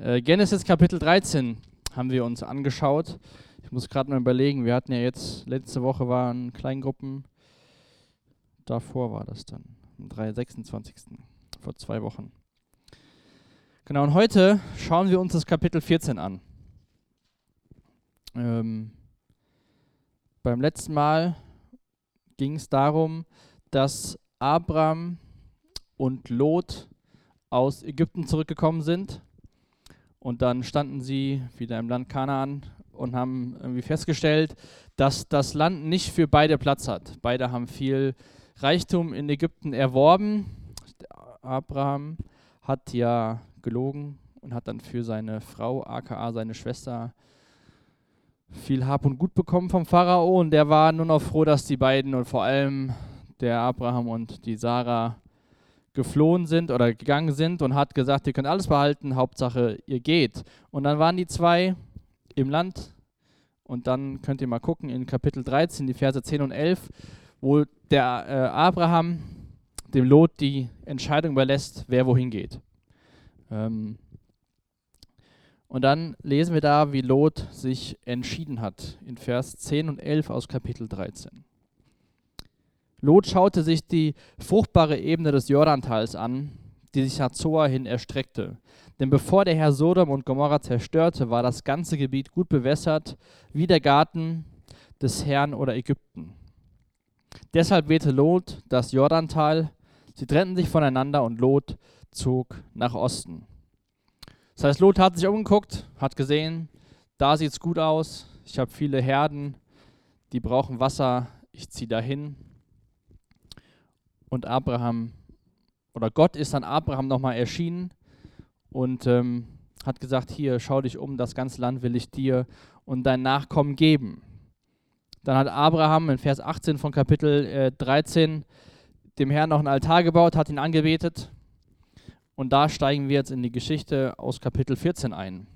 Äh, Genesis Kapitel 13 haben wir uns angeschaut. Ich muss gerade mal überlegen, wir hatten ja jetzt, letzte Woche waren Kleingruppen, davor war das dann, am 26. vor zwei Wochen. Genau, und heute schauen wir uns das Kapitel 14 an. Ähm, beim letzten Mal ging es darum, dass Abraham und Lot aus Ägypten zurückgekommen sind und dann standen sie wieder im Land Kanaan und haben irgendwie festgestellt, dass das Land nicht für beide Platz hat. Beide haben viel Reichtum in Ägypten erworben. Abraham hat ja gelogen und hat dann für seine Frau, aka seine Schwester, viel Hab und Gut bekommen vom Pharao und der war nur noch froh, dass die beiden und vor allem der Abraham und die Sarah geflohen sind oder gegangen sind und hat gesagt, ihr könnt alles behalten, Hauptsache ihr geht. Und dann waren die zwei im Land und dann könnt ihr mal gucken in Kapitel 13, die Verse 10 und 11, wo der äh, Abraham dem Lot die Entscheidung überlässt, wer wohin geht. Ähm und dann lesen wir da, wie Lot sich entschieden hat in Vers 10 und 11 aus Kapitel 13. Lot schaute sich die fruchtbare Ebene des Jordantals an, die sich nach Zoar hin erstreckte. Denn bevor der Herr Sodom und Gomorra zerstörte, war das ganze Gebiet gut bewässert, wie der Garten des Herrn oder Ägypten. Deshalb wählte Lot das Jordantal, sie trennten sich voneinander und Lot zog nach Osten. Das heißt, Lot hat sich umgeguckt, hat gesehen, da sieht es gut aus, ich habe viele Herden, die brauchen Wasser, ich ziehe dahin und Abraham oder Gott ist dann Abraham nochmal erschienen und ähm, hat gesagt, hier, schau dich um, das ganze Land will ich dir und dein Nachkommen geben. Dann hat Abraham in Vers 18 von Kapitel äh, 13 dem Herrn noch einen Altar gebaut, hat ihn angebetet. Und da steigen wir jetzt in die Geschichte aus Kapitel 14 ein.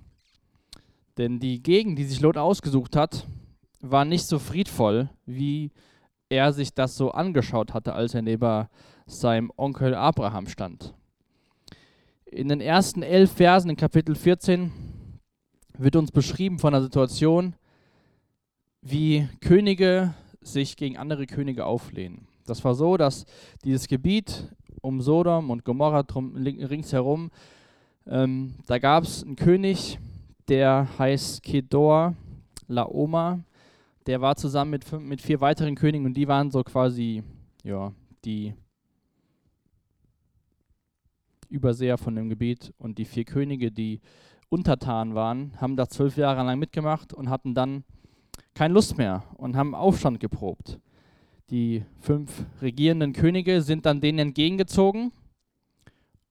Denn die Gegend, die sich Lot ausgesucht hat, war nicht so friedvoll, wie er sich das so angeschaut hatte, als er neben seinem Onkel Abraham stand. In den ersten elf Versen in Kapitel 14 wird uns beschrieben von der Situation, wie Könige sich gegen andere Könige auflehnen. Das war so, dass dieses Gebiet um Sodom und Gomorra drum, ringsherum, ähm, da gab es einen König, der heißt Kedor Laoma der war zusammen mit, fünf, mit vier weiteren Königen und die waren so quasi, ja, die Überseher von dem Gebiet. Und die vier Könige, die untertan waren, haben da zwölf Jahre lang mitgemacht und hatten dann keine Lust mehr und haben Aufstand geprobt. Die fünf regierenden Könige sind dann denen entgegengezogen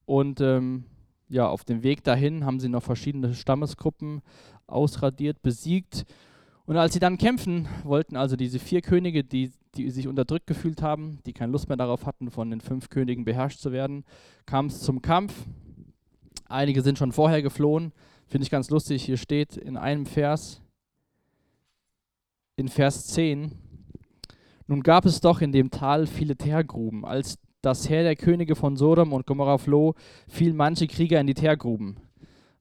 und ähm, ja, auf dem Weg dahin haben sie noch verschiedene Stammesgruppen ausradiert, besiegt und als sie dann kämpfen wollten, also diese vier Könige, die, die sich unterdrückt gefühlt haben, die keine Lust mehr darauf hatten, von den fünf Königen beherrscht zu werden, kam es zum Kampf. Einige sind schon vorher geflohen. Finde ich ganz lustig. Hier steht in einem Vers, in Vers 10, nun gab es doch in dem Tal viele Teergruben. Als das Heer der Könige von Sodom und Gomorra floh, fielen manche Krieger in die Teergruben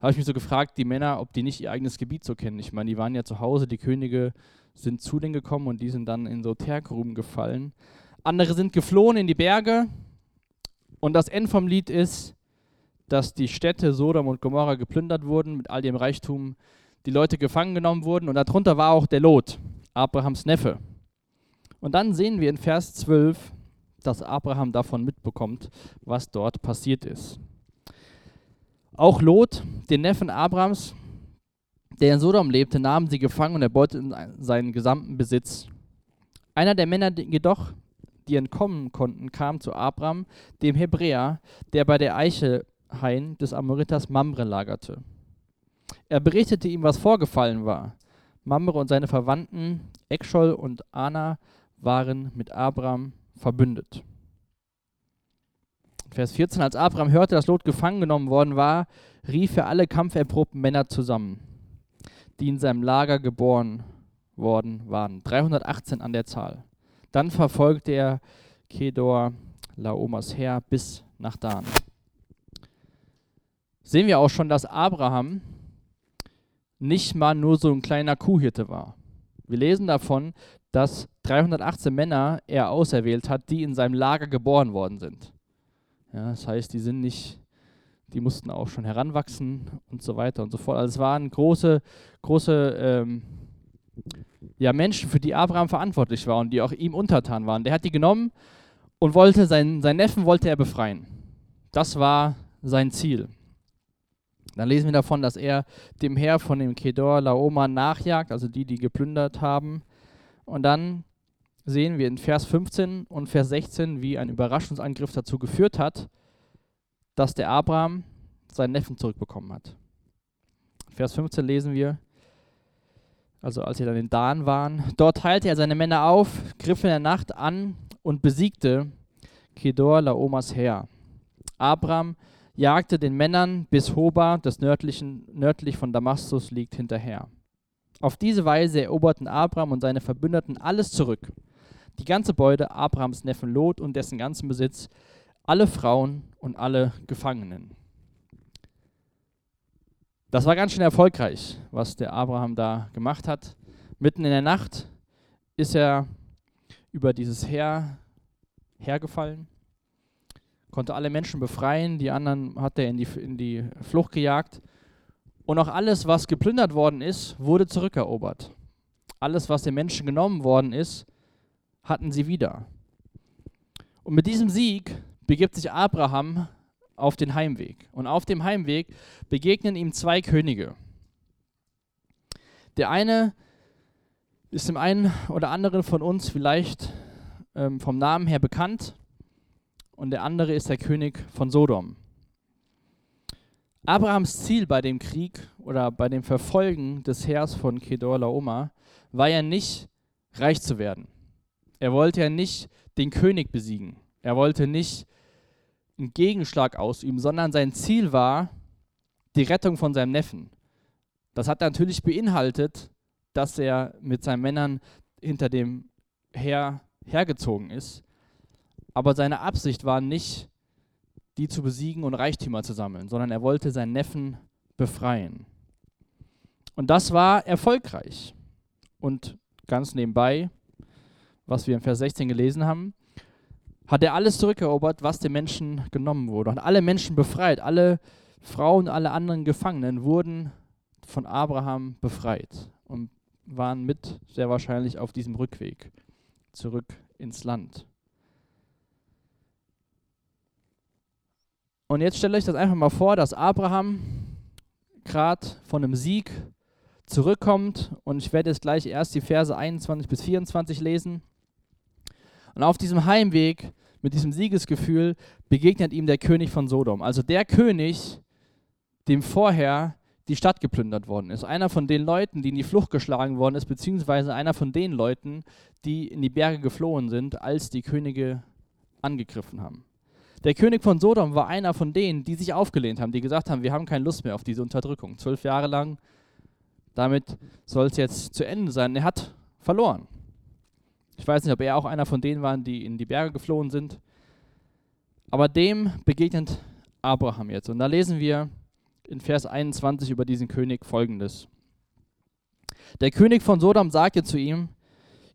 habe ich mich so gefragt, die Männer, ob die nicht ihr eigenes Gebiet so kennen. Ich meine, die waren ja zu Hause, die Könige sind zu denen gekommen und die sind dann in so Teergruben gefallen. Andere sind geflohen in die Berge. Und das End vom Lied ist, dass die Städte Sodom und Gomorra geplündert wurden mit all dem Reichtum, die Leute gefangen genommen wurden und darunter war auch der Lot, Abrahams Neffe. Und dann sehen wir in Vers 12, dass Abraham davon mitbekommt, was dort passiert ist. Auch Lot, den Neffen Abrams, der in Sodom lebte, nahmen sie gefangen und erbeuteten seinen gesamten Besitz. Einer der Männer jedoch, die entkommen konnten, kam zu Abram, dem Hebräer, der bei der Eichelhain des Amoriters Mamre lagerte. Er berichtete ihm, was vorgefallen war. Mamre und seine Verwandten, Ekschol und Ana, waren mit Abram verbündet. Vers 14, als Abraham hörte, dass Lot gefangen genommen worden war, rief er alle kampferprobten Männer zusammen, die in seinem Lager geboren worden waren. 318 an der Zahl. Dann verfolgte er Kedor Laomas Heer bis nach Dan. sehen wir auch schon, dass Abraham nicht mal nur so ein kleiner Kuhhirte war. Wir lesen davon, dass 318 Männer er auserwählt hat, die in seinem Lager geboren worden sind. Ja, das heißt, die sind nicht, die mussten auch schon heranwachsen und so weiter und so fort. Also es waren große, große ähm, ja, Menschen, für die Abraham verantwortlich war und die auch ihm untertan waren. Der hat die genommen und wollte seinen, seinen Neffen wollte er befreien. Das war sein Ziel. Dann lesen wir davon, dass er dem Heer von dem Kedor Laoma nachjagt, also die, die geplündert haben. Und dann sehen wir in Vers 15 und Vers 16, wie ein Überraschungsangriff dazu geführt hat, dass der Abraham seinen Neffen zurückbekommen hat. Vers 15 lesen wir, also als sie dann in Dan waren, dort teilte er seine Männer auf, griff in der Nacht an und besiegte Kedor Laomas Heer. Abraham jagte den Männern bis Hoba, das nördlichen, nördlich von Damaskus liegt, hinterher. Auf diese Weise eroberten Abraham und seine Verbündeten alles zurück. Die ganze Beute Abrahams Neffen Lot und dessen ganzen Besitz, alle Frauen und alle Gefangenen. Das war ganz schön erfolgreich, was der Abraham da gemacht hat. Mitten in der Nacht ist er über dieses Heer hergefallen konnte alle Menschen befreien, die anderen hat er in die, in die Flucht gejagt. Und auch alles, was geplündert worden ist, wurde zurückerobert. Alles, was den Menschen genommen worden ist, hatten sie wieder. Und mit diesem Sieg begibt sich Abraham auf den Heimweg. Und auf dem Heimweg begegnen ihm zwei Könige. Der eine ist dem einen oder anderen von uns vielleicht ähm, vom Namen her bekannt und der andere ist der König von Sodom. Abrahams Ziel bei dem Krieg oder bei dem Verfolgen des Heers von Kedor Laoma war ja nicht, reich zu werden. Er wollte ja nicht den König besiegen. Er wollte nicht einen Gegenschlag ausüben, sondern sein Ziel war die Rettung von seinem Neffen. Das hat natürlich beinhaltet, dass er mit seinen Männern hinter dem Heer hergezogen ist. Aber seine Absicht war nicht, die zu besiegen und Reichtümer zu sammeln, sondern er wollte seinen Neffen befreien. Und das war erfolgreich. Und ganz nebenbei, was wir in Vers 16 gelesen haben, hat er alles zurückerobert, was den Menschen genommen wurde. Und alle Menschen befreit, alle Frauen, alle anderen Gefangenen wurden von Abraham befreit und waren mit sehr wahrscheinlich auf diesem Rückweg zurück ins Land. Und jetzt stellt euch das einfach mal vor, dass Abraham gerade von einem Sieg zurückkommt. Und ich werde jetzt gleich erst die Verse 21 bis 24 lesen. Und auf diesem Heimweg mit diesem Siegesgefühl begegnet ihm der König von Sodom. Also der König, dem vorher die Stadt geplündert worden ist. Einer von den Leuten, die in die Flucht geschlagen worden ist, beziehungsweise einer von den Leuten, die in die Berge geflohen sind, als die Könige angegriffen haben. Der König von Sodom war einer von denen, die sich aufgelehnt haben, die gesagt haben, wir haben keine Lust mehr auf diese Unterdrückung. Zwölf Jahre lang, damit soll es jetzt zu Ende sein. Er hat verloren. Ich weiß nicht, ob er auch einer von denen war, die in die Berge geflohen sind. Aber dem begegnet Abraham jetzt. Und da lesen wir in Vers 21 über diesen König folgendes. Der König von Sodom sagte zu ihm,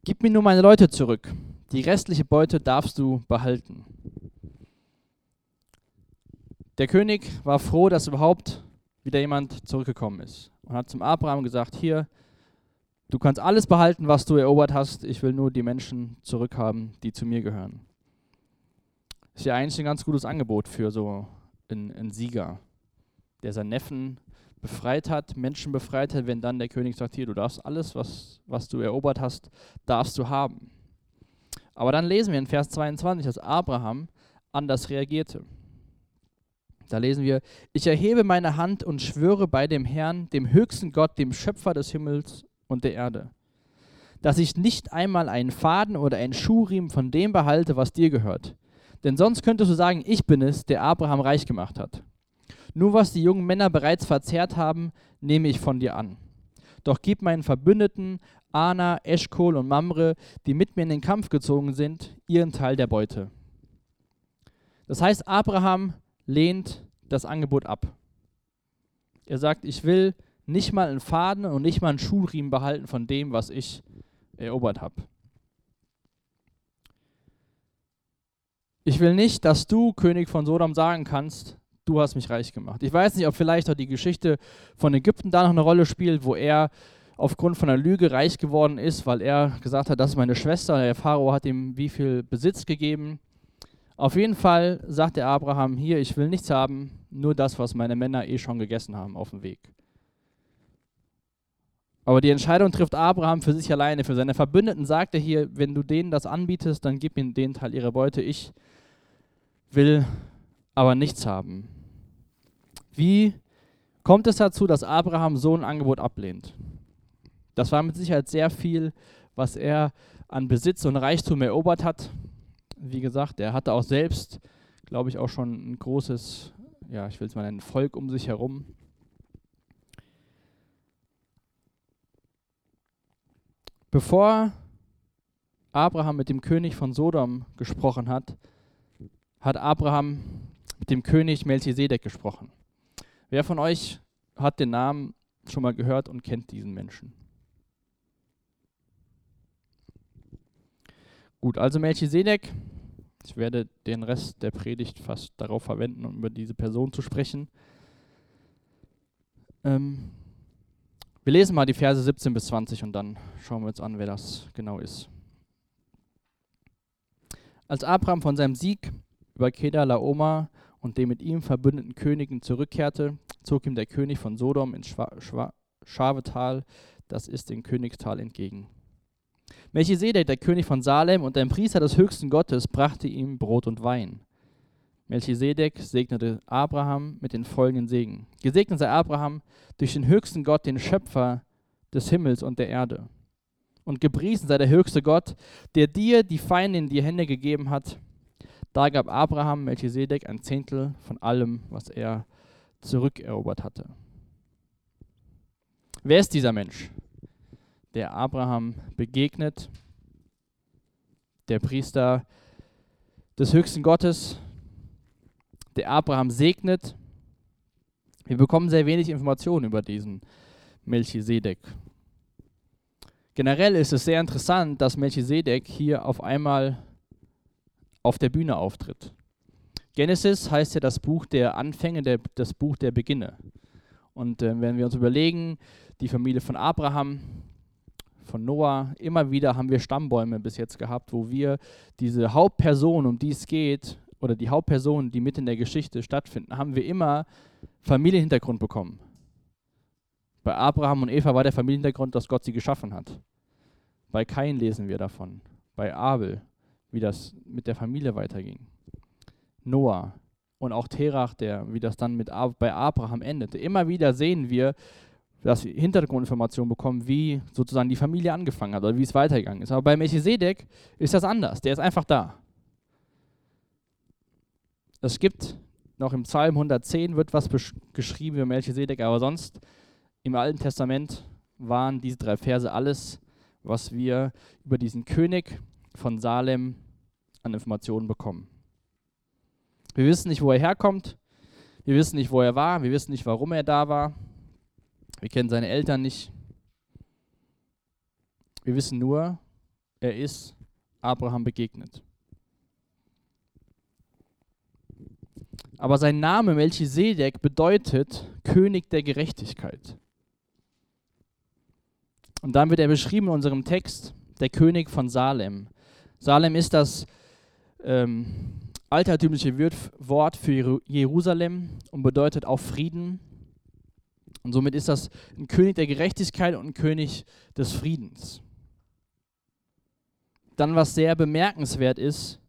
Gib mir nur meine Leute zurück, die restliche Beute darfst du behalten. Der König war froh, dass überhaupt wieder jemand zurückgekommen ist und hat zum Abraham gesagt, hier, du kannst alles behalten, was du erobert hast, ich will nur die Menschen zurückhaben, die zu mir gehören. Ist ja eigentlich ein ganz gutes Angebot für so einen, einen Sieger, der seinen Neffen befreit hat, Menschen befreit hat, wenn dann der König sagt, hier, du darfst alles, was, was du erobert hast, darfst du haben. Aber dann lesen wir in Vers 22, dass Abraham anders reagierte. Da lesen wir, ich erhebe meine Hand und schwöre bei dem Herrn, dem höchsten Gott, dem Schöpfer des Himmels und der Erde, dass ich nicht einmal einen Faden oder einen Schuhriemen von dem behalte, was dir gehört. Denn sonst könntest du sagen, ich bin es, der Abraham reich gemacht hat. Nur was die jungen Männer bereits verzehrt haben, nehme ich von dir an. Doch gib meinen Verbündeten, Ana, Eschkol und Mamre, die mit mir in den Kampf gezogen sind, ihren Teil der Beute. Das heißt, Abraham lehnt das Angebot ab. Er sagt, ich will nicht mal einen Faden und nicht mal einen Schuhriemen behalten von dem, was ich erobert habe. Ich will nicht, dass du, König von Sodom, sagen kannst, du hast mich reich gemacht. Ich weiß nicht, ob vielleicht auch die Geschichte von Ägypten da noch eine Rolle spielt, wo er aufgrund von einer Lüge reich geworden ist, weil er gesagt hat, das ist meine Schwester. Der Pharao hat ihm wie viel Besitz gegeben. Auf jeden Fall sagt der Abraham, hier, ich will nichts haben, nur das, was meine Männer eh schon gegessen haben auf dem Weg. Aber die Entscheidung trifft Abraham für sich alleine. Für seine Verbündeten sagt er hier, wenn du denen das anbietest, dann gib ihnen den Teil ihrer Beute. Ich will aber nichts haben. Wie kommt es dazu, dass Abraham so ein Angebot ablehnt? Das war mit Sicherheit sehr viel, was er an Besitz und Reichtum erobert hat. Wie gesagt, er hatte auch selbst, glaube ich, auch schon ein großes, ja, ich will es mal nennen, Volk um sich herum. Bevor Abraham mit dem König von Sodom gesprochen hat, hat Abraham mit dem König Melchisedek gesprochen. Wer von euch hat den Namen schon mal gehört und kennt diesen Menschen? Gut, also Melchisedek, ich werde den Rest der Predigt fast darauf verwenden, um über diese Person zu sprechen. Ähm, wir lesen mal die Verse 17 bis 20 und dann schauen wir uns an, wer das genau ist. Als Abraham von seinem Sieg über Kedar Laoma und den mit ihm verbündeten Königen zurückkehrte, zog ihm der König von Sodom ins Schavetal, das ist in Königstal, entgegen. Melchisedek, der König von Salem und ein Priester des höchsten Gottes, brachte ihm Brot und Wein. Melchisedek segnete Abraham mit den folgenden Segen. Gesegnet sei Abraham durch den höchsten Gott, den Schöpfer des Himmels und der Erde. Und gepriesen sei der höchste Gott, der dir die Feinde in die Hände gegeben hat. Da gab Abraham Melchisedek ein Zehntel von allem, was er zurückerobert hatte. Wer ist dieser Mensch, der Abraham begegnet? Der Priester des höchsten Gottes, der Abraham segnet. Wir bekommen sehr wenig Informationen über diesen Melchisedek. Generell ist es sehr interessant, dass Melchisedek hier auf einmal auf der Bühne auftritt. Genesis heißt ja das Buch der Anfänge, der, das Buch der Beginne. Und äh, wenn wir uns überlegen, die Familie von Abraham, von Noah, immer wieder haben wir Stammbäume bis jetzt gehabt, wo wir diese Hauptperson, um die es geht, oder die Hauptpersonen, die mit in der Geschichte stattfinden, haben wir immer Familienhintergrund bekommen. Bei Abraham und Eva war der Familienhintergrund, dass Gott sie geschaffen hat. Bei Kain lesen wir davon. Bei Abel, wie das mit der Familie weiterging. Noah und auch Terach, der, wie das dann mit Ab bei Abraham endete. Immer wieder sehen wir, dass wir Hintergrundinformationen bekommen, wie sozusagen die Familie angefangen hat oder wie es weitergegangen ist. Aber bei Melchisedek ist das anders. Der ist einfach da. Es gibt noch im Psalm 110 wird was geschrieben über Melchisedek, aber sonst im Alten Testament waren diese drei Verse alles, was wir über diesen König von Salem an Informationen bekommen. Wir wissen nicht, wo er herkommt, wir wissen nicht, wo er war, wir wissen nicht, warum er da war, wir kennen seine Eltern nicht. Wir wissen nur, er ist Abraham begegnet. Aber sein Name Melchisedek bedeutet König der Gerechtigkeit. Und dann wird er beschrieben in unserem Text, der König von Salem. Salem ist das ähm, altertümliche Wort für Jerusalem und bedeutet auch Frieden. Und somit ist das ein König der Gerechtigkeit und ein König des Friedens. Dann, was sehr bemerkenswert ist,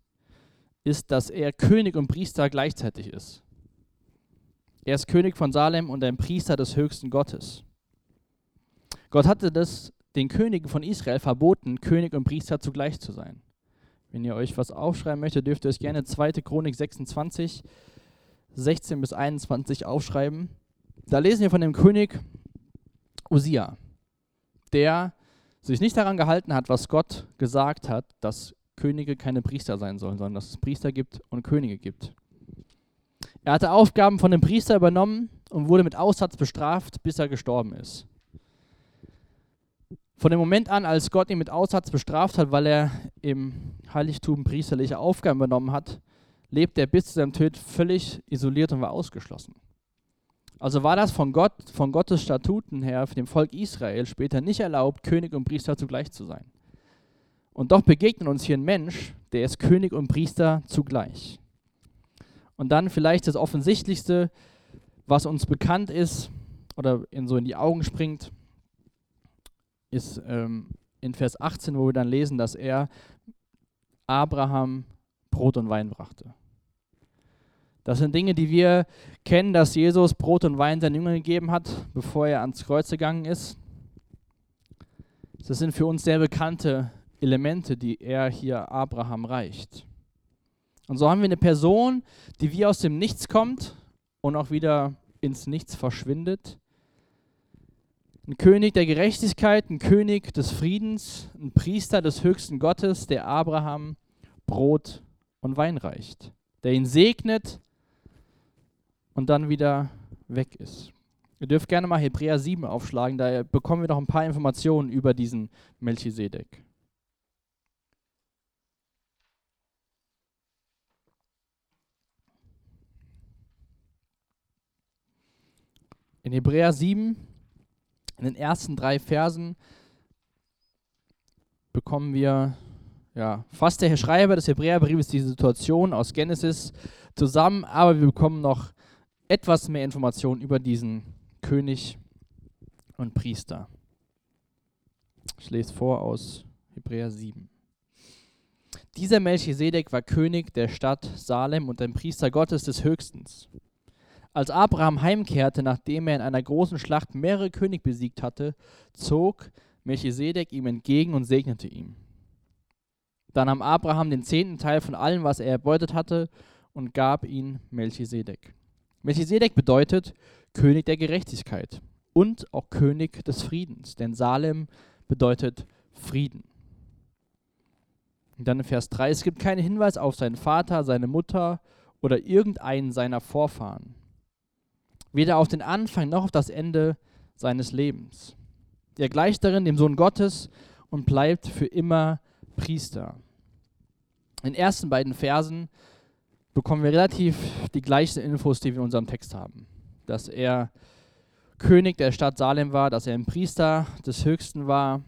ist, dass er König und Priester gleichzeitig ist. Er ist König von Salem und ein Priester des höchsten Gottes. Gott hatte das den Königen von Israel verboten, König und Priester zugleich zu sein. Wenn ihr euch was aufschreiben möchtet, dürft ihr euch gerne 2. Chronik 26, 16 bis 21 aufschreiben. Da lesen wir von dem König Usia, der sich nicht daran gehalten hat, was Gott gesagt hat, dass Könige keine Priester sein sollen, sondern dass es Priester gibt und Könige gibt. Er hatte Aufgaben von dem Priester übernommen und wurde mit Aussatz bestraft, bis er gestorben ist. Von dem Moment an, als Gott ihn mit Aussatz bestraft hat, weil er im Heiligtum priesterliche Aufgaben übernommen hat, lebt er bis zu seinem Tod völlig isoliert und war ausgeschlossen. Also war das von Gott, von Gottes Statuten her, für dem Volk Israel später nicht erlaubt, König und Priester zugleich zu sein. Und doch begegnet uns hier ein Mensch, der ist König und Priester zugleich. Und dann vielleicht das Offensichtlichste, was uns bekannt ist oder in so in die Augen springt, ist ähm, in Vers 18, wo wir dann lesen, dass er Abraham Brot und Wein brachte. Das sind Dinge, die wir kennen, dass Jesus Brot und Wein seinen Jüngern gegeben hat, bevor er ans Kreuz gegangen ist. Das sind für uns sehr bekannte Elemente, die er hier Abraham reicht. Und so haben wir eine Person, die wie aus dem Nichts kommt und auch wieder ins Nichts verschwindet ein König der Gerechtigkeit, ein König des Friedens, ein Priester des höchsten Gottes, der Abraham Brot und Wein reicht, der ihn segnet und dann wieder weg ist. Ihr dürft gerne mal Hebräer 7 aufschlagen, da bekommen wir noch ein paar Informationen über diesen Melchisedek. In Hebräer 7 in den ersten drei Versen bekommen wir ja, fast der Schreiber des Hebräerbriefes die Situation aus Genesis zusammen, aber wir bekommen noch etwas mehr Informationen über diesen König und Priester. Ich lese vor aus Hebräer 7. Dieser Melchisedek war König der Stadt Salem und ein Priester Gottes des Höchstens. Als Abraham heimkehrte, nachdem er in einer großen Schlacht mehrere König besiegt hatte, zog Melchisedek ihm entgegen und segnete ihn. Dann nahm Abraham den zehnten Teil von allem, was er erbeutet hatte, und gab ihn Melchisedek. Melchisedek bedeutet König der Gerechtigkeit und auch König des Friedens, denn Salem bedeutet Frieden. Und dann in Vers 3, es gibt keinen Hinweis auf seinen Vater, seine Mutter oder irgendeinen seiner Vorfahren weder auf den Anfang noch auf das Ende seines Lebens. Er gleicht darin dem Sohn Gottes und bleibt für immer Priester. In den ersten beiden Versen bekommen wir relativ die gleichen Infos, die wir in unserem Text haben. Dass er König der Stadt Salem war, dass er ein Priester des Höchsten war.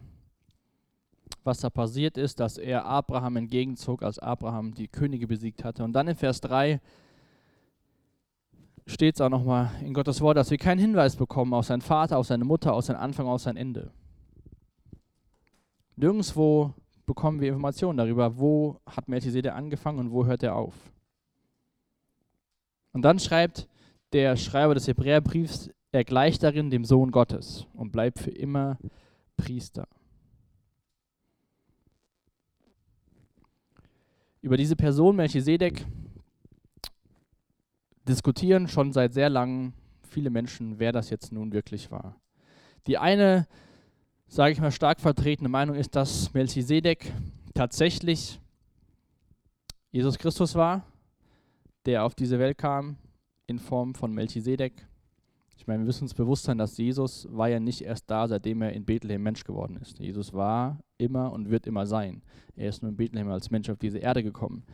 Was da passiert ist, dass er Abraham entgegenzog, als Abraham die Könige besiegt hatte. Und dann in Vers 3 steht es auch nochmal in Gottes Wort, dass wir keinen Hinweis bekommen auf seinen Vater, auf seine Mutter, auf seinen Anfang, auf sein Ende. Nirgendwo bekommen wir Informationen darüber, wo hat Melchizedek angefangen und wo hört er auf. Und dann schreibt der Schreiber des Hebräerbriefs, er gleicht darin dem Sohn Gottes und bleibt für immer Priester. Über diese Person Melchisedek diskutieren schon seit sehr langem viele Menschen, wer das jetzt nun wirklich war. Die eine, sage ich mal, stark vertretene Meinung ist, dass Melchisedek tatsächlich Jesus Christus war, der auf diese Welt kam in Form von Melchisedek. Ich meine, wir müssen uns bewusst sein, dass Jesus war ja nicht erst da, seitdem er in Bethlehem Mensch geworden ist. Jesus war immer und wird immer sein. Er ist nur in Bethlehem als Mensch auf diese Erde gekommen.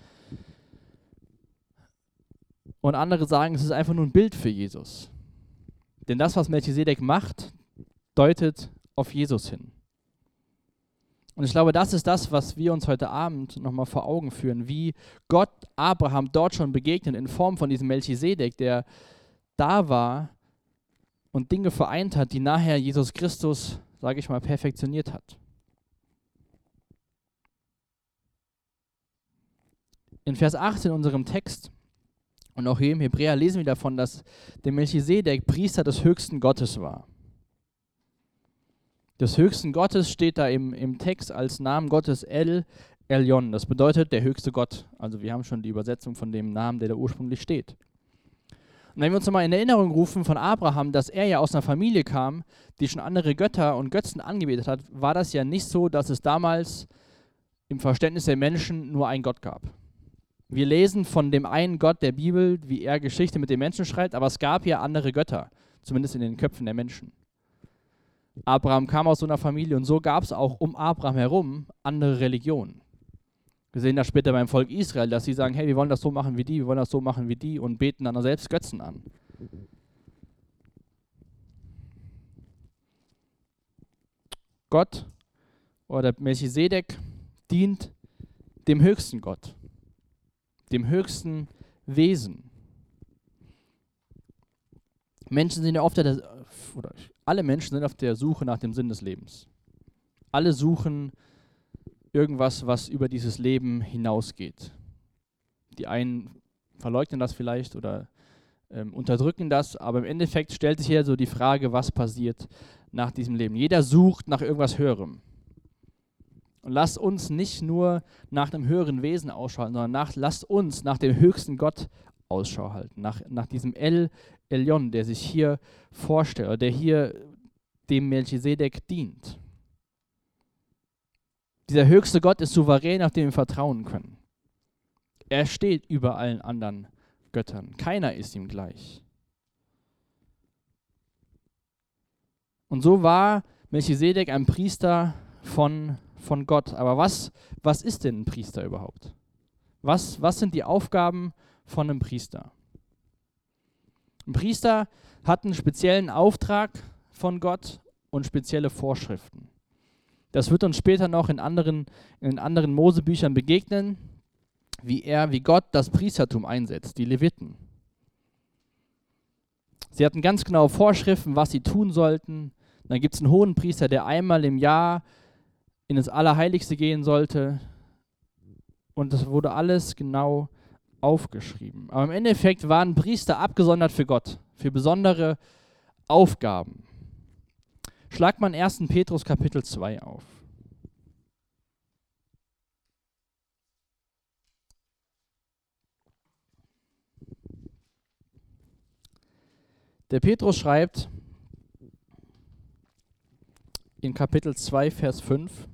Und andere sagen, es ist einfach nur ein Bild für Jesus. Denn das, was Melchisedek macht, deutet auf Jesus hin. Und ich glaube, das ist das, was wir uns heute Abend nochmal vor Augen führen, wie Gott Abraham dort schon begegnet in Form von diesem Melchisedek, der da war und Dinge vereint hat, die nachher Jesus Christus, sage ich mal, perfektioniert hat. In Vers 8 in unserem Text und auch hier im Hebräer lesen wir davon, dass der Melchisedek Priester des höchsten Gottes war. Des höchsten Gottes steht da im, im Text als Namen Gottes El Elyon. Das bedeutet der höchste Gott. Also wir haben schon die Übersetzung von dem Namen, der da ursprünglich steht. Und wenn wir uns nochmal in Erinnerung rufen von Abraham, dass er ja aus einer Familie kam, die schon andere Götter und Götzen angebetet hat, war das ja nicht so, dass es damals im Verständnis der Menschen nur einen Gott gab. Wir lesen von dem einen Gott der Bibel, wie er Geschichte mit den Menschen schreibt, aber es gab ja andere Götter, zumindest in den Köpfen der Menschen. Abraham kam aus so einer Familie und so gab es auch um Abraham herum andere Religionen. Wir sehen das später beim Volk Israel, dass sie sagen, hey, wir wollen das so machen wie die, wir wollen das so machen wie die und beten dann selbst Götzen an. Gott oder Melchisedek dient dem höchsten Gott, dem höchsten Wesen. Menschen sind ja oft, der, oder alle Menschen sind auf der Suche nach dem Sinn des Lebens. Alle suchen irgendwas, was über dieses Leben hinausgeht. Die einen verleugnen das vielleicht oder ähm, unterdrücken das, aber im Endeffekt stellt sich hier so die Frage, was passiert nach diesem Leben. Jeder sucht nach irgendwas Höherem. Und lasst uns nicht nur nach dem höheren Wesen Ausschau halten, sondern nach, lasst uns nach dem höchsten Gott Ausschau halten, nach, nach diesem El Elyon, der sich hier vorstellt, der hier dem Melchisedek dient. Dieser höchste Gott ist souverän, auf den wir vertrauen können. Er steht über allen anderen Göttern. Keiner ist ihm gleich. Und so war Melchisedek ein Priester von, von Gott. Aber was, was ist denn ein Priester überhaupt? Was, was sind die Aufgaben von einem Priester? Ein Priester hat einen speziellen Auftrag von Gott und spezielle Vorschriften. Das wird uns später noch in anderen, in anderen Mosebüchern begegnen, wie er, wie Gott das Priestertum einsetzt, die Leviten. Sie hatten ganz genaue Vorschriften, was sie tun sollten, dann gibt es einen hohen Priester, der einmal im Jahr in das Allerheiligste gehen sollte. Und das wurde alles genau aufgeschrieben. Aber im Endeffekt waren Priester abgesondert für Gott, für besondere Aufgaben. Schlag man 1. Petrus Kapitel 2 auf. Der Petrus schreibt, in Kapitel 2, Vers 5.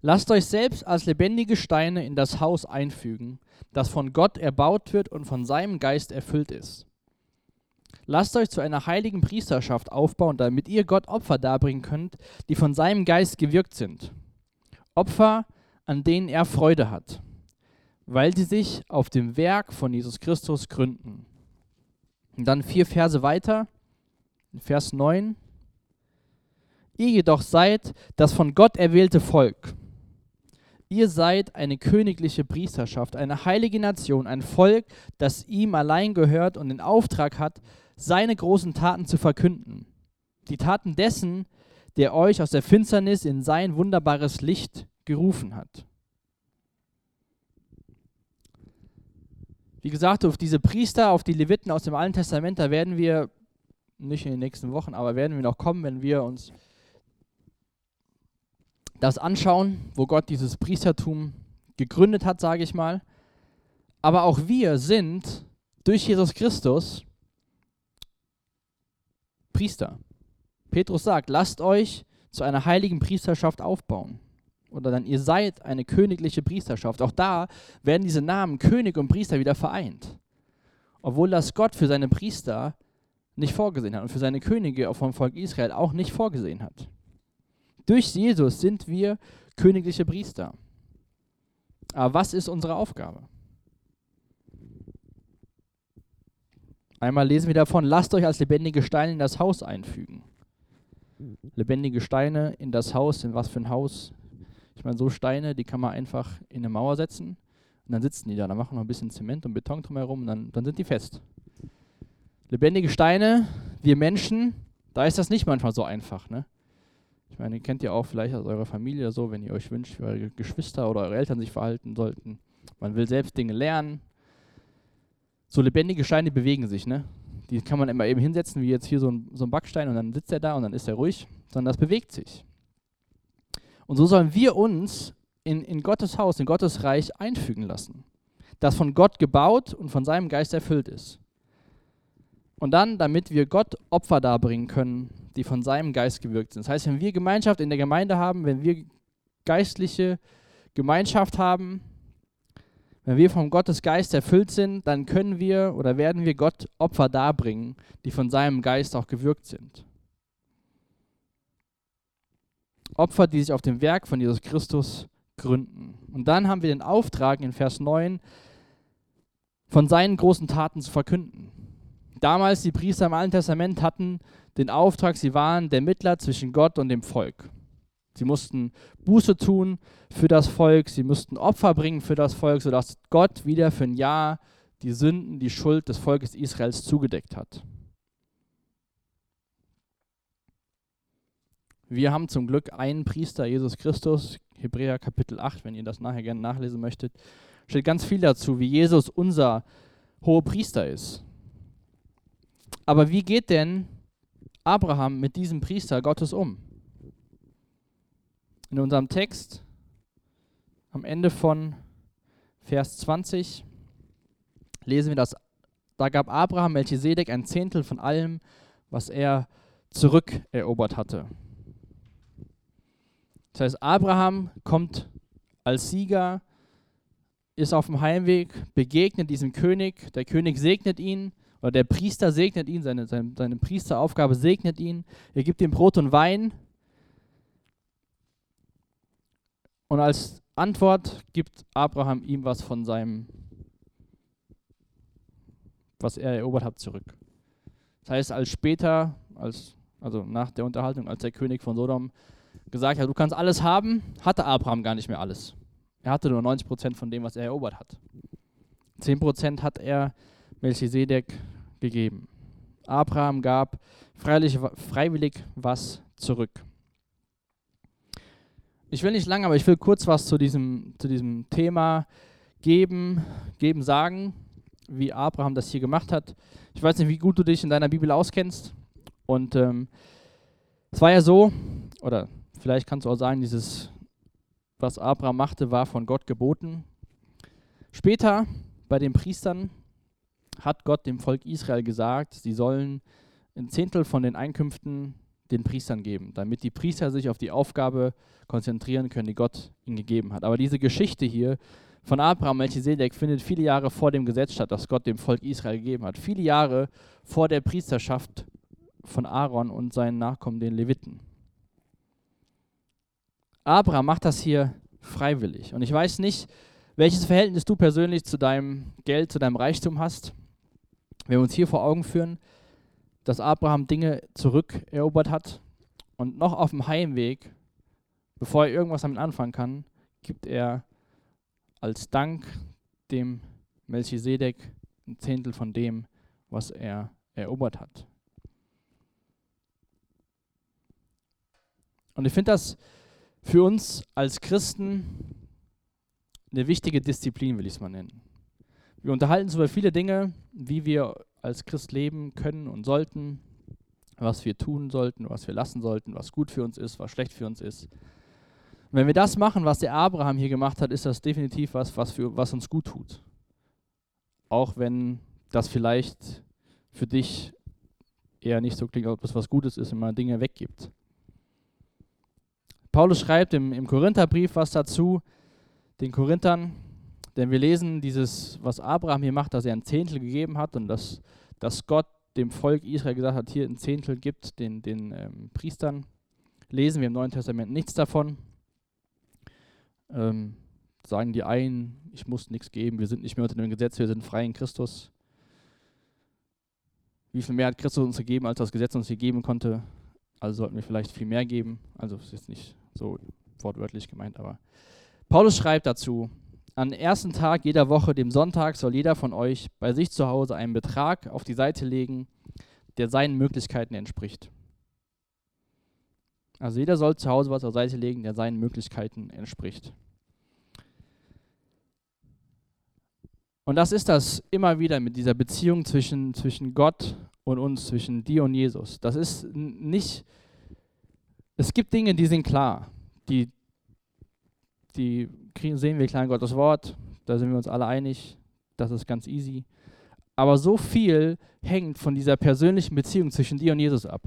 Lasst euch selbst als lebendige Steine in das Haus einfügen, das von Gott erbaut wird und von seinem Geist erfüllt ist. Lasst euch zu einer heiligen Priesterschaft aufbauen, damit ihr Gott Opfer darbringen könnt, die von seinem Geist gewirkt sind. Opfer, an denen er Freude hat, weil sie sich auf dem Werk von Jesus Christus gründen. Und dann vier Verse weiter, Vers 9. Ihr jedoch seid das von Gott erwählte Volk. Ihr seid eine königliche Priesterschaft, eine heilige Nation, ein Volk, das ihm allein gehört und den Auftrag hat, seine großen Taten zu verkünden. Die Taten dessen, der euch aus der Finsternis in sein wunderbares Licht gerufen hat. Wie gesagt, auf diese Priester, auf die Leviten aus dem Alten Testament, da werden wir, nicht in den nächsten Wochen, aber werden wir noch kommen, wenn wir uns das anschauen, wo Gott dieses Priestertum gegründet hat, sage ich mal. Aber auch wir sind durch Jesus Christus Priester. Petrus sagt, lasst euch zu einer heiligen Priesterschaft aufbauen oder dann ihr seid eine königliche Priesterschaft. Auch da werden diese Namen König und Priester wieder vereint. Obwohl das Gott für seine Priester nicht vorgesehen hat und für seine Könige vom Volk Israel auch nicht vorgesehen hat. Durch Jesus sind wir königliche Priester. Aber was ist unsere Aufgabe? Einmal lesen wir davon, lasst euch als lebendige Steine in das Haus einfügen. Lebendige Steine in das Haus, in was für ein Haus? Ich meine, so Steine, die kann man einfach in eine Mauer setzen und dann sitzen die da. Dann machen wir noch ein bisschen Zement und Beton drumherum und dann, dann sind die fest. Lebendige Steine, wir Menschen, da ist das nicht manchmal so einfach. Ne? Ich meine, ihr kennt ja auch vielleicht aus eurer Familie so, wenn ihr euch wünscht, wie eure Geschwister oder eure Eltern sich verhalten sollten. Man will selbst Dinge lernen. So lebendige Steine bewegen sich, ne? Die kann man immer eben hinsetzen, wie jetzt hier so ein, so ein Backstein und dann sitzt er da und dann ist er ruhig, sondern das bewegt sich. Und so sollen wir uns in, in Gottes Haus, in Gottes Reich einfügen lassen, das von Gott gebaut und von seinem Geist erfüllt ist. Und dann, damit wir Gott Opfer darbringen können, die von seinem Geist gewirkt sind. Das heißt, wenn wir Gemeinschaft in der Gemeinde haben, wenn wir geistliche Gemeinschaft haben, wenn wir vom Gottesgeist erfüllt sind, dann können wir oder werden wir Gott Opfer darbringen, die von seinem Geist auch gewirkt sind. Opfer, die sich auf dem Werk von Jesus Christus gründen. Und dann haben wir den Auftrag in Vers 9, von seinen großen Taten zu verkünden. Damals die Priester im Alten Testament hatten den Auftrag, sie waren der Mittler zwischen Gott und dem Volk. Sie mussten Buße tun für das Volk, sie mussten Opfer bringen für das Volk, sodass Gott wieder für ein Jahr die Sünden, die Schuld des Volkes Israels zugedeckt hat. Wir haben zum Glück einen Priester, Jesus Christus, Hebräer Kapitel 8, wenn ihr das nachher gerne nachlesen möchtet, steht ganz viel dazu, wie Jesus unser hoher Priester ist. Aber wie geht denn Abraham mit diesem Priester Gottes um? In unserem Text am Ende von Vers 20 lesen wir das. Da gab Abraham Melchisedek ein Zehntel von allem, was er zurückerobert hatte. Das heißt, Abraham kommt als Sieger, ist auf dem Heimweg, begegnet diesem König, der König segnet ihn, oder der Priester segnet ihn, seine, seine, seine Priesteraufgabe segnet ihn, er gibt ihm Brot und Wein Und als Antwort gibt Abraham ihm was von seinem, was er erobert hat, zurück. Das heißt, als später, als, also nach der Unterhaltung, als der König von Sodom gesagt hat, du kannst alles haben, hatte Abraham gar nicht mehr alles. Er hatte nur 90 Prozent von dem, was er erobert hat. 10 Prozent hat er Melchisedek gegeben. Abraham gab freilich, freiwillig was zurück. Ich will nicht lange, aber ich will kurz was zu diesem, zu diesem Thema geben, geben, sagen, wie Abraham das hier gemacht hat. Ich weiß nicht, wie gut du dich in deiner Bibel auskennst. Und ähm, es war ja so, oder vielleicht kannst du auch sagen, dieses, was Abraham machte, war von Gott geboten. Später bei den Priestern hat Gott dem Volk Israel gesagt, sie sollen ein Zehntel von den Einkünften den Priestern geben, damit die Priester sich auf die Aufgabe konzentrieren können, die Gott ihnen gegeben hat. Aber diese Geschichte hier von Abraham Melchisedek findet viele Jahre vor dem Gesetz statt, das Gott dem Volk Israel gegeben hat. Viele Jahre vor der Priesterschaft von Aaron und seinen Nachkommen, den Leviten. Abraham macht das hier freiwillig. Und ich weiß nicht, welches Verhältnis du persönlich zu deinem Geld, zu deinem Reichtum hast. Wenn wir uns hier vor Augen führen, dass Abraham Dinge zurückerobert hat und noch auf dem Heimweg, bevor er irgendwas damit anfangen kann, gibt er als Dank dem Melchisedek ein Zehntel von dem, was er erobert hat. Und ich finde das für uns als Christen eine wichtige Disziplin, will ich es mal nennen. Wir unterhalten uns über viele Dinge, wie wir als Christ leben können und sollten, was wir tun sollten, was wir lassen sollten, was gut für uns ist, was schlecht für uns ist. Und wenn wir das machen, was der Abraham hier gemacht hat, ist das definitiv was, was, für, was uns gut tut. Auch wenn das vielleicht für dich eher nicht so klingt, ob es was Gutes ist, wenn man Dinge weggibt. Paulus schreibt im, im Korintherbrief was dazu, den Korinthern, denn wir lesen dieses, was Abraham hier macht, dass er ein Zehntel gegeben hat und dass, dass Gott dem Volk Israel gesagt hat, hier ein Zehntel gibt den, den ähm, Priestern. Lesen wir im Neuen Testament nichts davon. Ähm, sagen die einen, ich muss nichts geben, wir sind nicht mehr unter dem Gesetz, wir sind frei in Christus. Wie viel mehr hat Christus uns gegeben, als das Gesetz uns hier geben konnte? Also sollten wir vielleicht viel mehr geben. Also ist jetzt nicht so wortwörtlich gemeint, aber Paulus schreibt dazu, am ersten Tag jeder Woche, dem Sonntag, soll jeder von euch bei sich zu Hause einen Betrag auf die Seite legen, der seinen Möglichkeiten entspricht. Also jeder soll zu Hause was auf die Seite legen, der seinen Möglichkeiten entspricht. Und das ist das immer wieder mit dieser Beziehung zwischen, zwischen Gott und uns, zwischen dir und Jesus. Das ist nicht, es gibt Dinge, die sind klar, die, die sehen wir klar in Gottes Wort, da sind wir uns alle einig, das ist ganz easy. Aber so viel hängt von dieser persönlichen Beziehung zwischen dir und Jesus ab.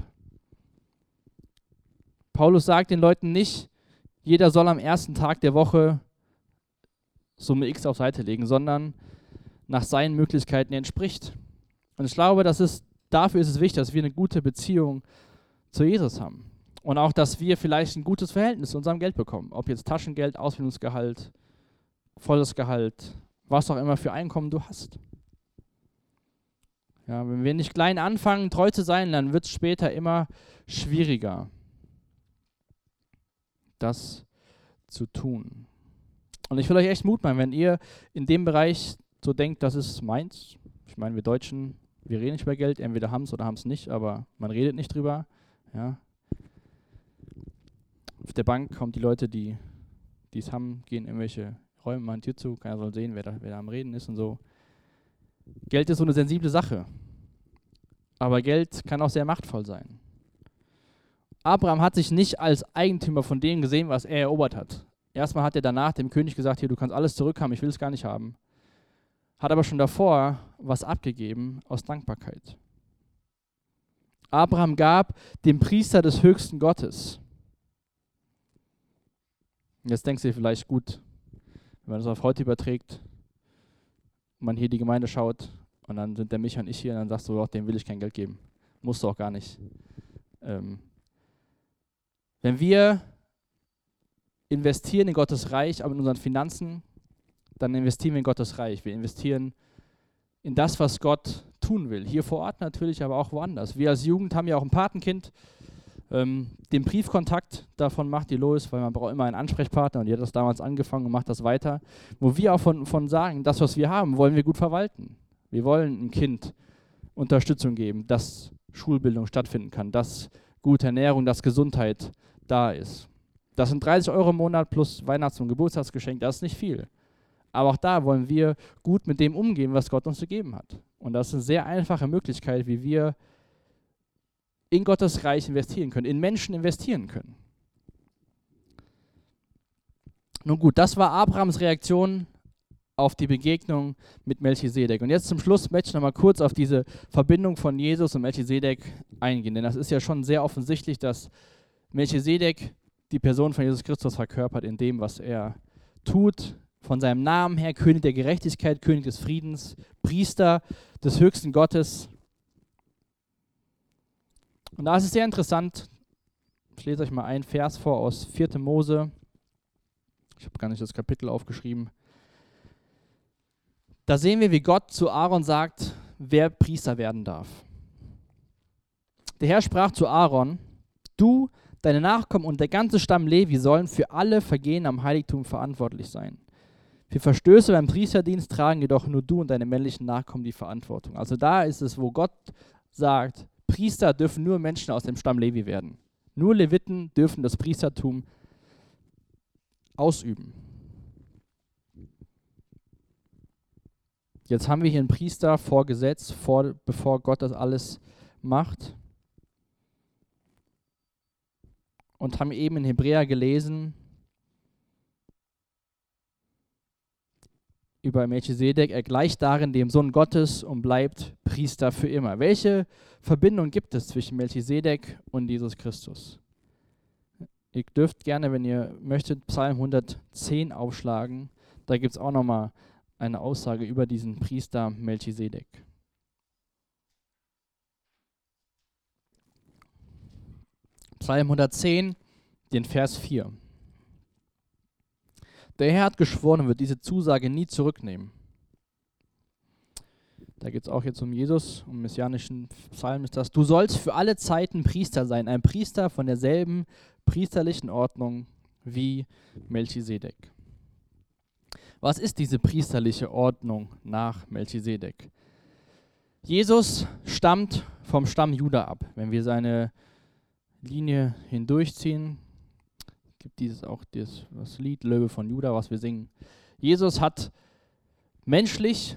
Paulus sagt den Leuten nicht, jeder soll am ersten Tag der Woche Summe X auf Seite legen, sondern nach seinen Möglichkeiten entspricht. Und ich glaube, das ist, dafür ist es wichtig, dass wir eine gute Beziehung zu Jesus haben. Und auch, dass wir vielleicht ein gutes Verhältnis zu unserem Geld bekommen. Ob jetzt Taschengeld, Ausbildungsgehalt, volles Gehalt, was auch immer für Einkommen du hast. Ja, wenn wir nicht klein anfangen, treu zu sein, dann wird es später immer schwieriger, das zu tun. Und ich will euch echt Mut machen, wenn ihr in dem Bereich so denkt, das ist meins. Ich meine, wir Deutschen, wir reden nicht über Geld, entweder haben es oder haben es nicht, aber man redet nicht drüber. Ja. Auf der Bank kommen die Leute, die es haben, gehen in irgendwelche Räume, machen Tür zu, keiner soll sehen, wer da, wer da am Reden ist und so. Geld ist so eine sensible Sache. Aber Geld kann auch sehr machtvoll sein. Abraham hat sich nicht als Eigentümer von dem gesehen, was er erobert hat. Erstmal hat er danach dem König gesagt, hier, du kannst alles zurückhaben, ich will es gar nicht haben. Hat aber schon davor was abgegeben aus Dankbarkeit. Abraham gab dem Priester des höchsten Gottes. Jetzt denkst du dir vielleicht gut, wenn man das auf heute überträgt, man hier die Gemeinde schaut und dann sind der Micha und ich hier und dann sagst du, oh, dem will ich kein Geld geben. Musst du auch gar nicht. Ähm, wenn wir investieren in Gottes Reich, aber in unseren Finanzen, dann investieren wir in Gottes Reich. Wir investieren in das, was Gott tun will. Hier vor Ort natürlich, aber auch woanders. Wir als Jugend haben ja auch ein Patenkind. Ähm, den Briefkontakt davon macht die Lois, weil man braucht immer einen Ansprechpartner und die hat das damals angefangen und macht das weiter. Wo wir auch von, von sagen, das, was wir haben, wollen wir gut verwalten. Wir wollen einem Kind Unterstützung geben, dass Schulbildung stattfinden kann, dass gute Ernährung, dass Gesundheit da ist. Das sind 30 Euro im Monat plus Weihnachts- und Geburtstagsgeschenk, das ist nicht viel. Aber auch da wollen wir gut mit dem umgehen, was Gott uns gegeben hat. Und das ist eine sehr einfache Möglichkeit, wie wir in Gottes Reich investieren können, in Menschen investieren können. Nun gut, das war Abrahams Reaktion auf die Begegnung mit Melchisedek. Und jetzt zum Schluss möchte ich nochmal kurz auf diese Verbindung von Jesus und Melchisedek eingehen. Denn das ist ja schon sehr offensichtlich, dass Melchisedek die Person von Jesus Christus verkörpert in dem, was er tut. Von seinem Namen her König der Gerechtigkeit, König des Friedens, Priester des höchsten Gottes. Und da ist es sehr interessant, ich lese euch mal einen Vers vor aus 4. Mose. Ich habe gar nicht das Kapitel aufgeschrieben. Da sehen wir, wie Gott zu Aaron sagt, wer Priester werden darf. Der Herr sprach zu Aaron, du Deine Nachkommen und der ganze Stamm Levi sollen für alle Vergehen am Heiligtum verantwortlich sein. Für Verstöße beim Priesterdienst tragen jedoch nur du und deine männlichen Nachkommen die Verantwortung. Also da ist es, wo Gott sagt, Priester dürfen nur Menschen aus dem Stamm Levi werden. Nur Leviten dürfen das Priestertum ausüben. Jetzt haben wir hier einen Priester vor Gesetz, vor, bevor Gott das alles macht. und haben eben in Hebräer gelesen über Melchisedek. Er gleicht darin dem Sohn Gottes und bleibt Priester für immer. Welche Verbindung gibt es zwischen Melchisedek und Jesus Christus? Ihr dürft gerne, wenn ihr möchtet, Psalm 110 aufschlagen. Da gibt es auch nochmal eine Aussage über diesen Priester Melchisedek. Psalm 110, den Vers 4. Der Herr hat geschworen und wird diese Zusage nie zurücknehmen. Da geht es auch jetzt um Jesus, um messianischen Psalm ist das. Du sollst für alle Zeiten Priester sein, ein Priester von derselben priesterlichen Ordnung wie Melchisedek. Was ist diese priesterliche Ordnung nach Melchisedek? Jesus stammt vom Stamm Juda ab. Wenn wir seine Linie hindurchziehen. Gibt dieses auch das, das Lied Löwe von Juda, was wir singen. Jesus hat menschlich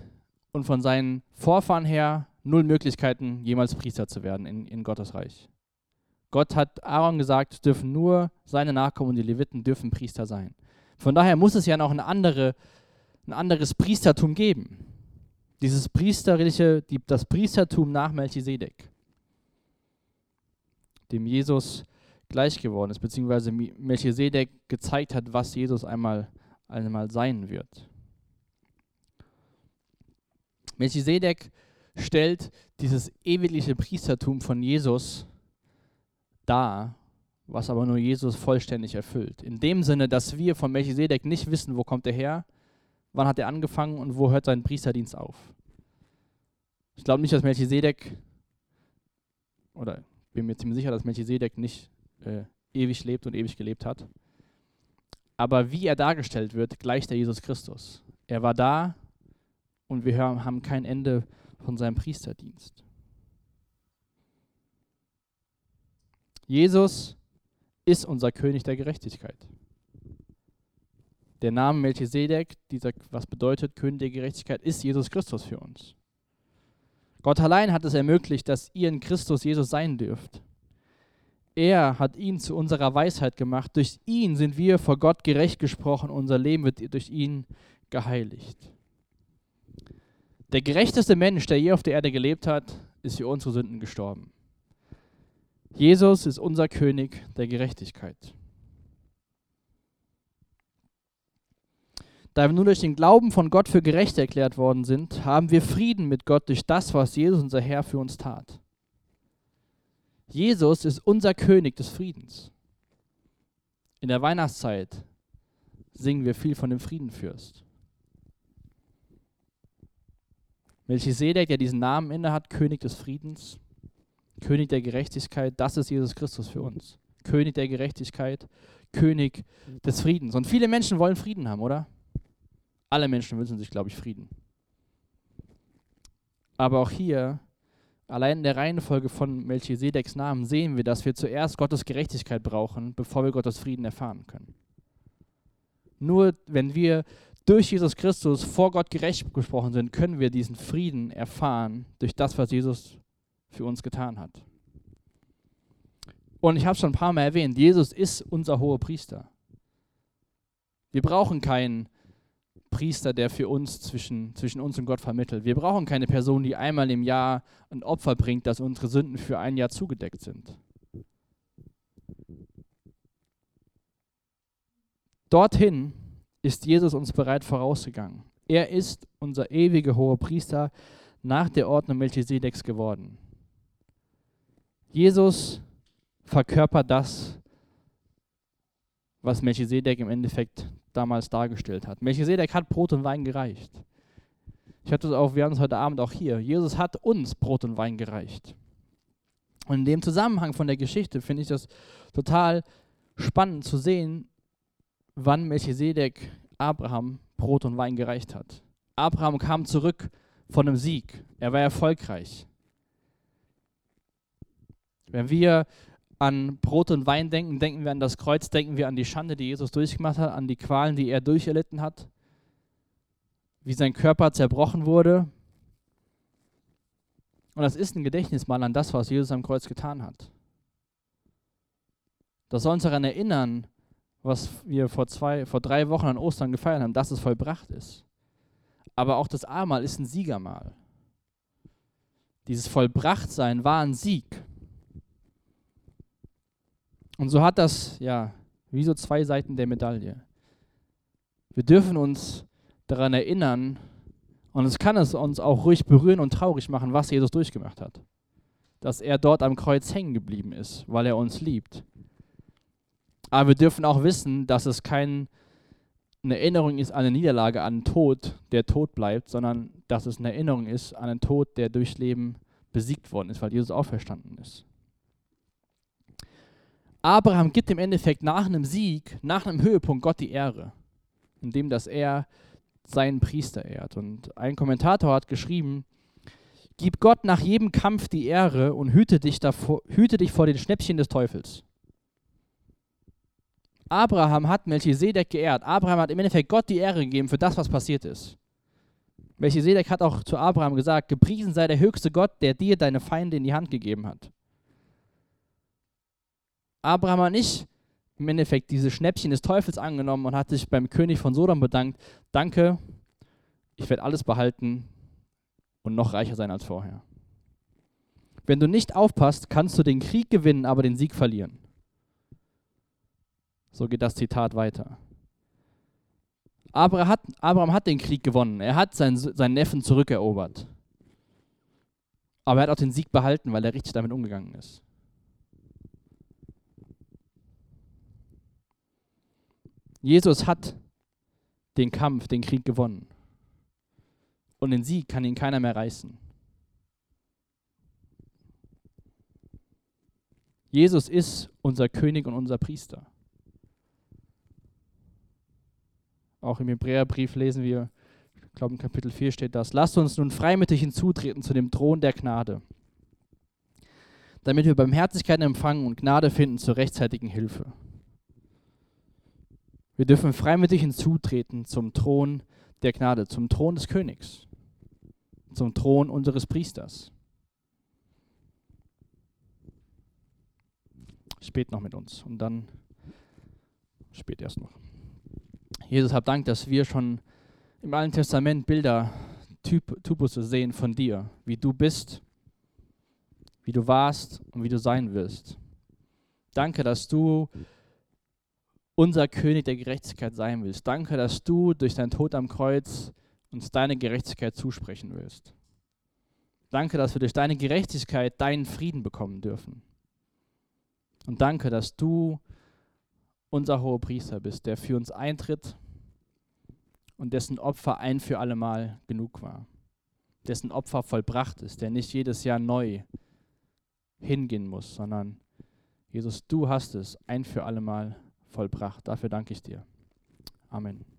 und von seinen Vorfahren her null Möglichkeiten, jemals Priester zu werden in, in Gottes Reich. Gott hat Aaron gesagt, es dürfen nur seine Nachkommen und die Leviten dürfen Priester sein. Von daher muss es ja noch eine andere, ein anderes Priestertum geben. Dieses priesterliche, die, das Priestertum nach Melchisedek dem Jesus gleich geworden ist, beziehungsweise Melchisedek gezeigt hat, was Jesus einmal, einmal sein wird. Melchisedek stellt dieses ewigliche Priestertum von Jesus dar, was aber nur Jesus vollständig erfüllt. In dem Sinne, dass wir von Melchisedek nicht wissen, wo kommt er her, wann hat er angefangen und wo hört sein Priesterdienst auf. Ich glaube nicht, dass Melchisedek, oder bin mir ziemlich sicher, dass Melchisedek nicht äh, ewig lebt und ewig gelebt hat. Aber wie er dargestellt wird, gleicht er Jesus Christus. Er war da und wir haben kein Ende von seinem Priesterdienst. Jesus ist unser König der Gerechtigkeit. Der Name Melchisedek, dieser, was bedeutet König der Gerechtigkeit, ist Jesus Christus für uns. Gott allein hat es ermöglicht, dass ihr in Christus Jesus sein dürft. Er hat ihn zu unserer Weisheit gemacht. Durch ihn sind wir vor Gott gerecht gesprochen. Unser Leben wird durch ihn geheiligt. Der gerechteste Mensch, der je auf der Erde gelebt hat, ist für unsere Sünden gestorben. Jesus ist unser König der Gerechtigkeit. Da wir nur durch den Glauben von Gott für gerecht erklärt worden sind, haben wir Frieden mit Gott durch das, was Jesus, unser Herr, für uns tat. Jesus ist unser König des Friedens. In der Weihnachtszeit singen wir viel von dem Friedenfürst. Melchisedek, der diesen Namen innehat, König des Friedens, König der Gerechtigkeit, das ist Jesus Christus für uns. König der Gerechtigkeit, König des Friedens. Und viele Menschen wollen Frieden haben, oder? Alle Menschen wünschen sich, glaube ich, Frieden. Aber auch hier, allein in der Reihenfolge von Melchisedeks Namen, sehen wir, dass wir zuerst Gottes Gerechtigkeit brauchen, bevor wir Gottes Frieden erfahren können. Nur wenn wir durch Jesus Christus vor Gott gerecht gesprochen sind, können wir diesen Frieden erfahren durch das, was Jesus für uns getan hat. Und ich habe schon ein paar Mal erwähnt, Jesus ist unser hoher Priester. Wir brauchen keinen Priester, der für uns zwischen, zwischen uns und Gott vermittelt. Wir brauchen keine Person, die einmal im Jahr ein Opfer bringt, dass unsere Sünden für ein Jahr zugedeckt sind. Dorthin ist Jesus uns bereit vorausgegangen. Er ist unser ewiger hoher Priester nach der Ordnung Melchisedeks geworden. Jesus verkörpert das, was Melchisedek im Endeffekt damals dargestellt hat. Melchisedek hat Brot und Wein gereicht. Ich hatte das auch, wir haben es heute Abend auch hier. Jesus hat uns Brot und Wein gereicht. Und in dem Zusammenhang von der Geschichte finde ich das total spannend zu sehen, wann Melchisedek Abraham Brot und Wein gereicht hat. Abraham kam zurück von einem Sieg. Er war erfolgreich. Wenn wir an Brot und Wein denken, denken wir an das Kreuz, denken wir an die Schande, die Jesus durchgemacht hat, an die Qualen, die er durcherlitten hat, wie sein Körper zerbrochen wurde. Und das ist ein Gedächtnismal an das, was Jesus am Kreuz getan hat. Das soll uns daran erinnern, was wir vor, zwei, vor drei Wochen an Ostern gefeiert haben, dass es vollbracht ist. Aber auch das Abendmahl ist ein Siegermahl. Dieses Vollbrachtsein war ein Sieg. Und so hat das, ja, wie so zwei Seiten der Medaille. Wir dürfen uns daran erinnern, und es kann es uns auch ruhig berühren und traurig machen, was Jesus durchgemacht hat. Dass er dort am Kreuz hängen geblieben ist, weil er uns liebt. Aber wir dürfen auch wissen, dass es keine Erinnerung ist an eine Niederlage, an einen Tod, der tot bleibt, sondern dass es eine Erinnerung ist an einen Tod, der durchs Leben besiegt worden ist, weil Jesus auferstanden ist. Abraham gibt im Endeffekt nach einem Sieg, nach einem Höhepunkt Gott die Ehre, indem dass er seinen Priester ehrt. Und ein Kommentator hat geschrieben, Gib Gott nach jedem Kampf die Ehre und hüte dich, davor, hüte dich vor den Schnäppchen des Teufels. Abraham hat Melchisedek geehrt. Abraham hat im Endeffekt Gott die Ehre gegeben für das, was passiert ist. Melchisedek hat auch zu Abraham gesagt: Gepriesen sei der höchste Gott, der dir deine Feinde in die Hand gegeben hat. Abraham hat nicht im Endeffekt diese Schnäppchen des Teufels angenommen und hat sich beim König von Sodom bedankt: Danke, ich werde alles behalten und noch reicher sein als vorher. Wenn du nicht aufpasst, kannst du den Krieg gewinnen, aber den Sieg verlieren. So geht das Zitat weiter. Abraham hat, Abraham hat den Krieg gewonnen. Er hat seinen, seinen Neffen zurückerobert. Aber er hat auch den Sieg behalten, weil er richtig damit umgegangen ist. Jesus hat den Kampf, den Krieg gewonnen. Und den Sieg kann ihn keiner mehr reißen. Jesus ist unser König und unser Priester. Auch im Hebräerbrief lesen wir, ich glaube in Kapitel 4 steht das, lasst uns nun freimütig hinzutreten zu dem Thron der Gnade, damit wir Barmherzigkeit empfangen und Gnade finden zur rechtzeitigen Hilfe. Wir dürfen freimütig hinzutreten zum Thron der Gnade, zum Thron des Königs, zum Thron unseres Priesters. Spät noch mit uns und dann spät erst noch. Jesus, hab Dank, dass wir schon im Alten Testament Bilder, Typ, Typusse sehen von dir, wie du bist, wie du warst und wie du sein wirst. Danke, dass du unser König der Gerechtigkeit sein willst. Danke, dass du durch deinen Tod am Kreuz uns deine Gerechtigkeit zusprechen willst. Danke, dass wir durch deine Gerechtigkeit deinen Frieden bekommen dürfen. Und danke, dass du unser hoher Priester bist, der für uns eintritt und dessen Opfer ein für allemal genug war. Dessen Opfer vollbracht ist, der nicht jedes Jahr neu hingehen muss, sondern Jesus, du hast es ein für allemal vollbracht. Dafür danke ich dir. Amen.